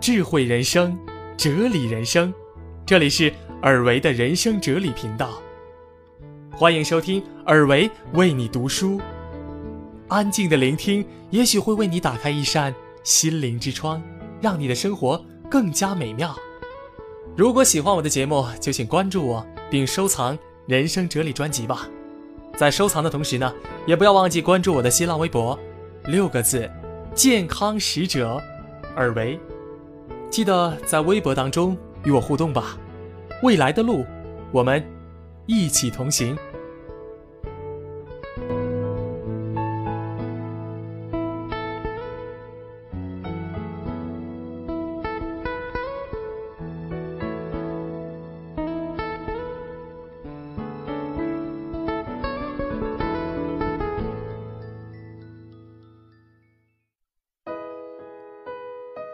智慧人生，哲理人生，这里是尔维的人生哲理频道，欢迎收听尔维为你读书。安静的聆听，也许会为你打开一扇心灵之窗，让你的生活更加美妙。如果喜欢我的节目，就请关注我，并收藏《人生哲理》专辑吧。在收藏的同时呢，也不要忘记关注我的新浪微博，六个字：健康使者尔维。记得在微博当中与我互动吧，未来的路，我们一起同行。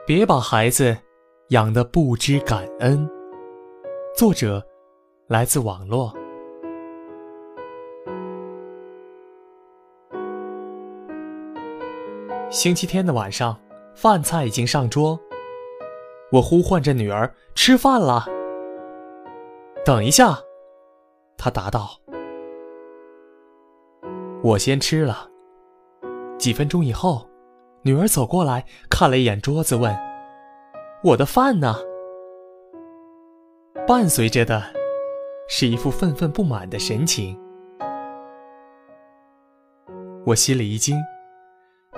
别把孩子。养得不知感恩。作者来自网络。星期天的晚上，饭菜已经上桌，我呼唤着女儿吃饭了。等一下，她答道：“我先吃了。”几分钟以后，女儿走过来看了一眼桌子，问。我的饭呢？伴随着的，是一副愤愤不满的神情。我心里一惊，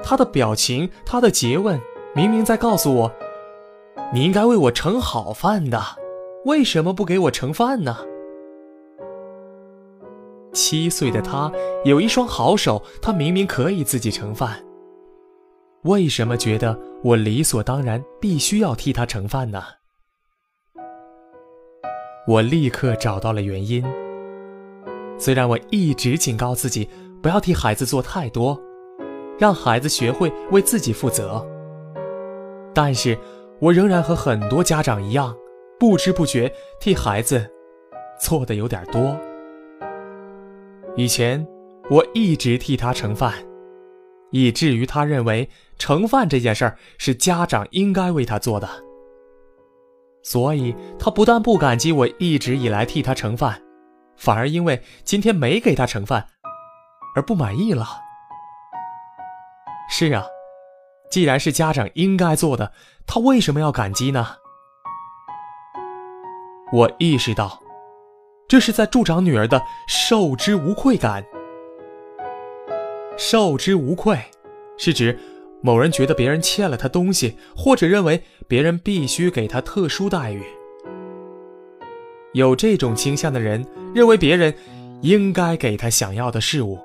他的表情，他的诘问，明明在告诉我，你应该为我盛好饭的，为什么不给我盛饭呢？七岁的他有一双好手，他明明可以自己盛饭。为什么觉得我理所当然必须要替他盛饭呢？我立刻找到了原因。虽然我一直警告自己不要替孩子做太多，让孩子学会为自己负责，但是我仍然和很多家长一样，不知不觉替孩子做的有点多。以前我一直替他盛饭。以至于他认为盛饭这件事儿是家长应该为他做的，所以他不但不感激我一直以来替他盛饭，反而因为今天没给他盛饭而不满意了。是啊，既然是家长应该做的，他为什么要感激呢？我意识到，这是在助长女儿的受之无愧感。受之无愧，是指某人觉得别人欠了他东西，或者认为别人必须给他特殊待遇。有这种倾向的人，认为别人应该给他想要的事物，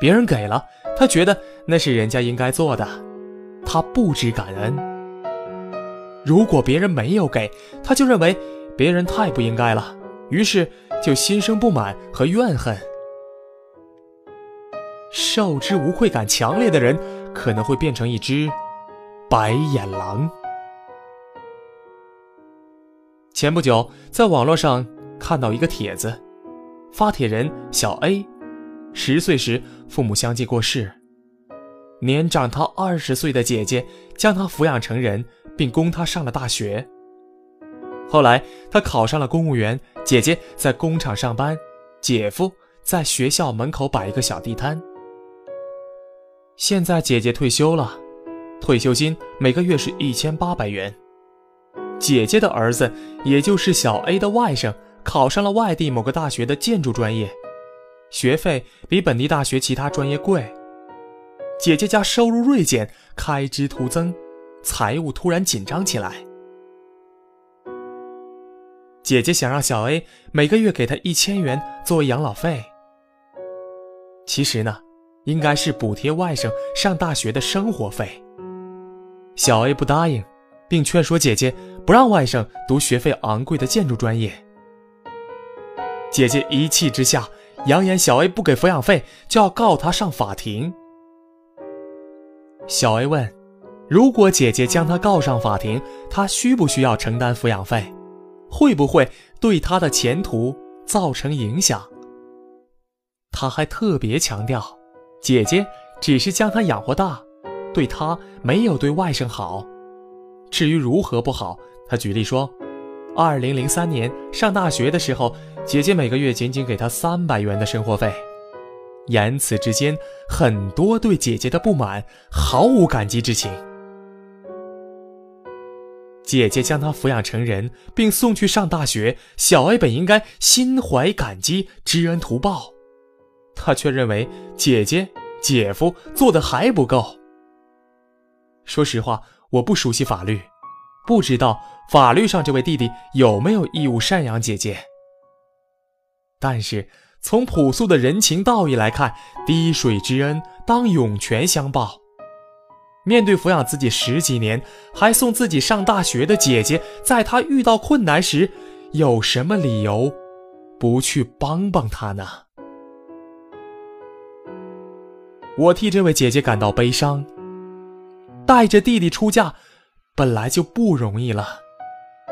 别人给了，他觉得那是人家应该做的，他不知感恩。如果别人没有给，他就认为别人太不应该了，于是就心生不满和怨恨。受之无愧感强烈的人，可能会变成一只白眼狼。前不久，在网络上看到一个帖子，发帖人小 A，十岁时父母相继过世，年长他二十岁的姐姐将他抚养成人，并供他上了大学。后来他考上了公务员，姐姐在工厂上班，姐夫在学校门口摆一个小地摊。现在姐姐退休了，退休金每个月是一千八百元。姐姐的儿子，也就是小 A 的外甥，考上了外地某个大学的建筑专业，学费比本地大学其他专业贵。姐姐家收入锐减，开支突增，财务突然紧张起来。姐姐想让小 A 每个月给她一千元作为养老费。其实呢。应该是补贴外甥上大学的生活费。小 A 不答应，并劝说姐姐不让外甥读学费昂贵的建筑专业。姐姐一气之下，扬言小 A 不给抚养费就要告他上法庭。小 A 问：“如果姐姐将他告上法庭，他需不需要承担抚养费？会不会对他的前途造成影响？”他还特别强调。姐姐只是将他养活大，对他没有对外甥好。至于如何不好，他举例说：，二零零三年上大学的时候，姐姐每个月仅仅给他三百元的生活费。言辞之间，很多对姐姐的不满，毫无感激之情。姐姐将他抚养成人，并送去上大学，小 A 本应该心怀感激，知恩图报，他却认为姐姐、姐夫做的还不够。说实话，我不熟悉法律，不知道法律上这位弟弟有没有义务赡养姐姐。但是从朴素的人情道义来看，滴水之恩当涌泉相报。面对抚养自己十几年，还送自己上大学的姐姐，在她遇到困难时，有什么理由不去帮帮她呢？我替这位姐姐感到悲伤。带着弟弟出嫁，本来就不容易了，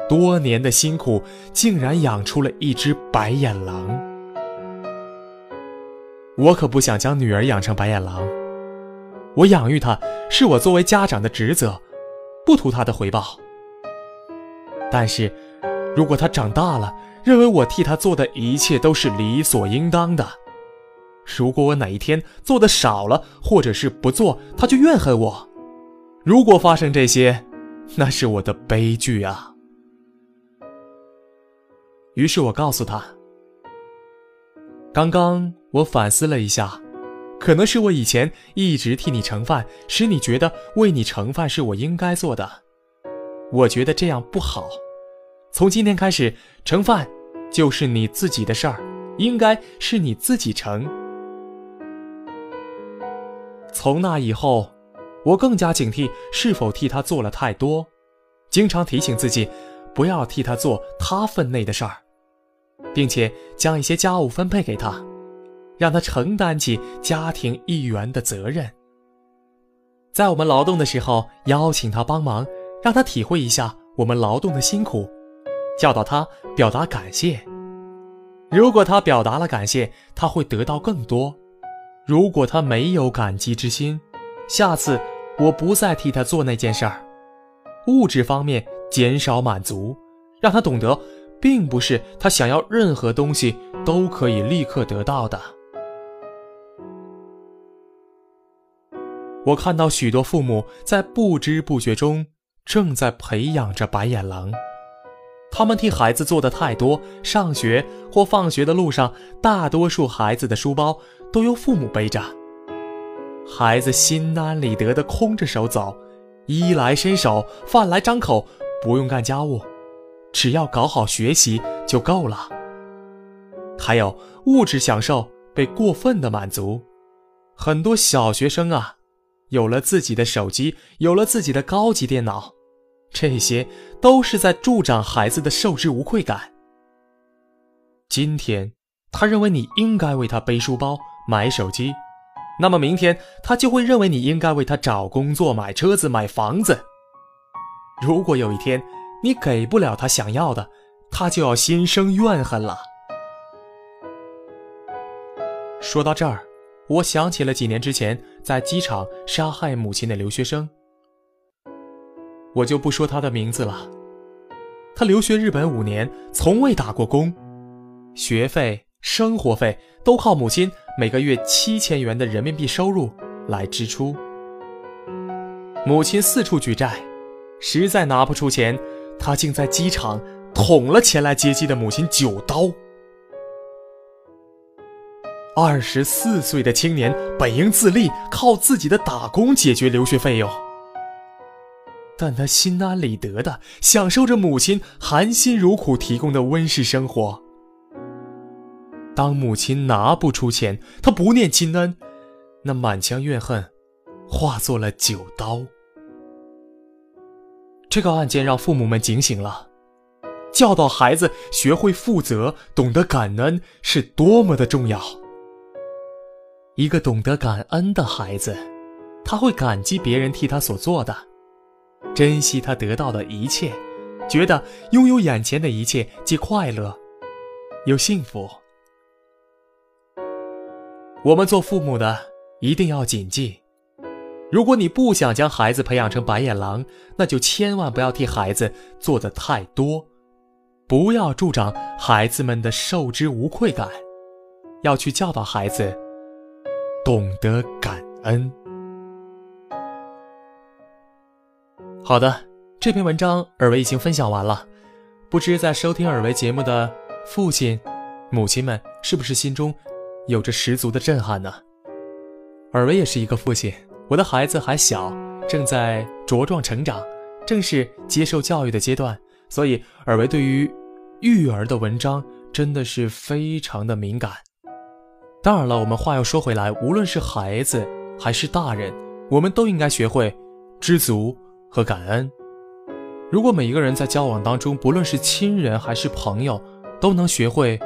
多年的辛苦，竟然养出了一只白眼狼。我可不想将女儿养成白眼狼。我养育她是我作为家长的职责，不图她的回报。但是，如果她长大了，认为我替她做的一切都是理所应当的，如果我哪一天做的少了，或者是不做，他就怨恨我。如果发生这些，那是我的悲剧啊。于是我告诉他，刚刚我反思了一下。可能是我以前一直替你盛饭，使你觉得为你盛饭是我应该做的。我觉得这样不好。从今天开始，盛饭就是你自己的事儿，应该是你自己盛。从那以后，我更加警惕是否替他做了太多，经常提醒自己不要替他做他分内的事儿，并且将一些家务分配给他。让他承担起家庭一员的责任，在我们劳动的时候邀请他帮忙，让他体会一下我们劳动的辛苦，教导他表达感谢。如果他表达了感谢，他会得到更多；如果他没有感激之心，下次我不再替他做那件事儿。物质方面减少满足，让他懂得，并不是他想要任何东西都可以立刻得到的。我看到许多父母在不知不觉中正在培养着白眼狼，他们替孩子做的太多，上学或放学的路上，大多数孩子的书包都由父母背着，孩子心安理得的空着手走，衣来伸手，饭来张口，不用干家务，只要搞好学习就够了。还有物质享受被过分的满足，很多小学生啊。有了自己的手机，有了自己的高级电脑，这些都是在助长孩子的受之无愧感。今天，他认为你应该为他背书包、买手机，那么明天他就会认为你应该为他找工作、买车子、买房子。如果有一天你给不了他想要的，他就要心生怨恨了。说到这儿。我想起了几年之前在机场杀害母亲的留学生，我就不说他的名字了。他留学日本五年，从未打过工，学费、生活费都靠母亲每个月七千元的人民币收入来支出。母亲四处举债，实在拿不出钱，他竟在机场捅了前来接机的母亲九刀。二十四岁的青年本应自立，靠自己的打工解决留学费用，但他心安理得的享受着母亲含辛茹苦提供的温室生活。当母亲拿不出钱，他不念亲恩，那满腔怨恨化作了九刀。这个案件让父母们警醒了，教导孩子学会负责、懂得感恩是多么的重要。一个懂得感恩的孩子，他会感激别人替他所做的，珍惜他得到的一切，觉得拥有眼前的一切既快乐又幸福。我们做父母的一定要谨记：如果你不想将孩子培养成白眼狼，那就千万不要替孩子做的太多，不要助长孩子们的受之无愧感，要去教导孩子懂得感恩。好的，这篇文章尔维已经分享完了，不知在收听尔维节目的父亲、母亲们是不是心中有着十足的震撼呢？尔维也是一个父亲，我的孩子还小，正在茁壮成长，正是接受教育的阶段，所以尔维对于育儿的文章真的是非常的敏感。当然了，我们话又说回来，无论是孩子还是大人，我们都应该学会知足。和感恩。如果每一个人在交往当中，不论是亲人还是朋友，都能学会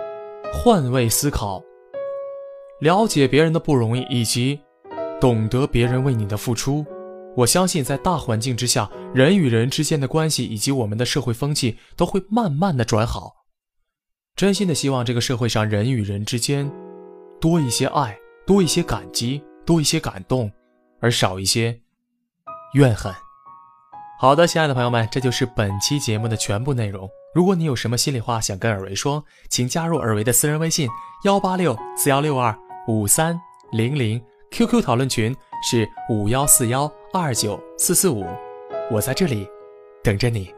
换位思考，了解别人的不容易，以及懂得别人为你的付出，我相信在大环境之下，人与人之间的关系以及我们的社会风气都会慢慢的转好。真心的希望这个社会上人与人之间多一些爱，多一些感激，多一些感动，而少一些怨恨。好的，亲爱的朋友们，这就是本期节目的全部内容。如果你有什么心里话想跟尔维说，请加入尔维的私人微信幺八六四幺六二五三零零，QQ 讨论群是五幺四幺二九四四五，我在这里等着你。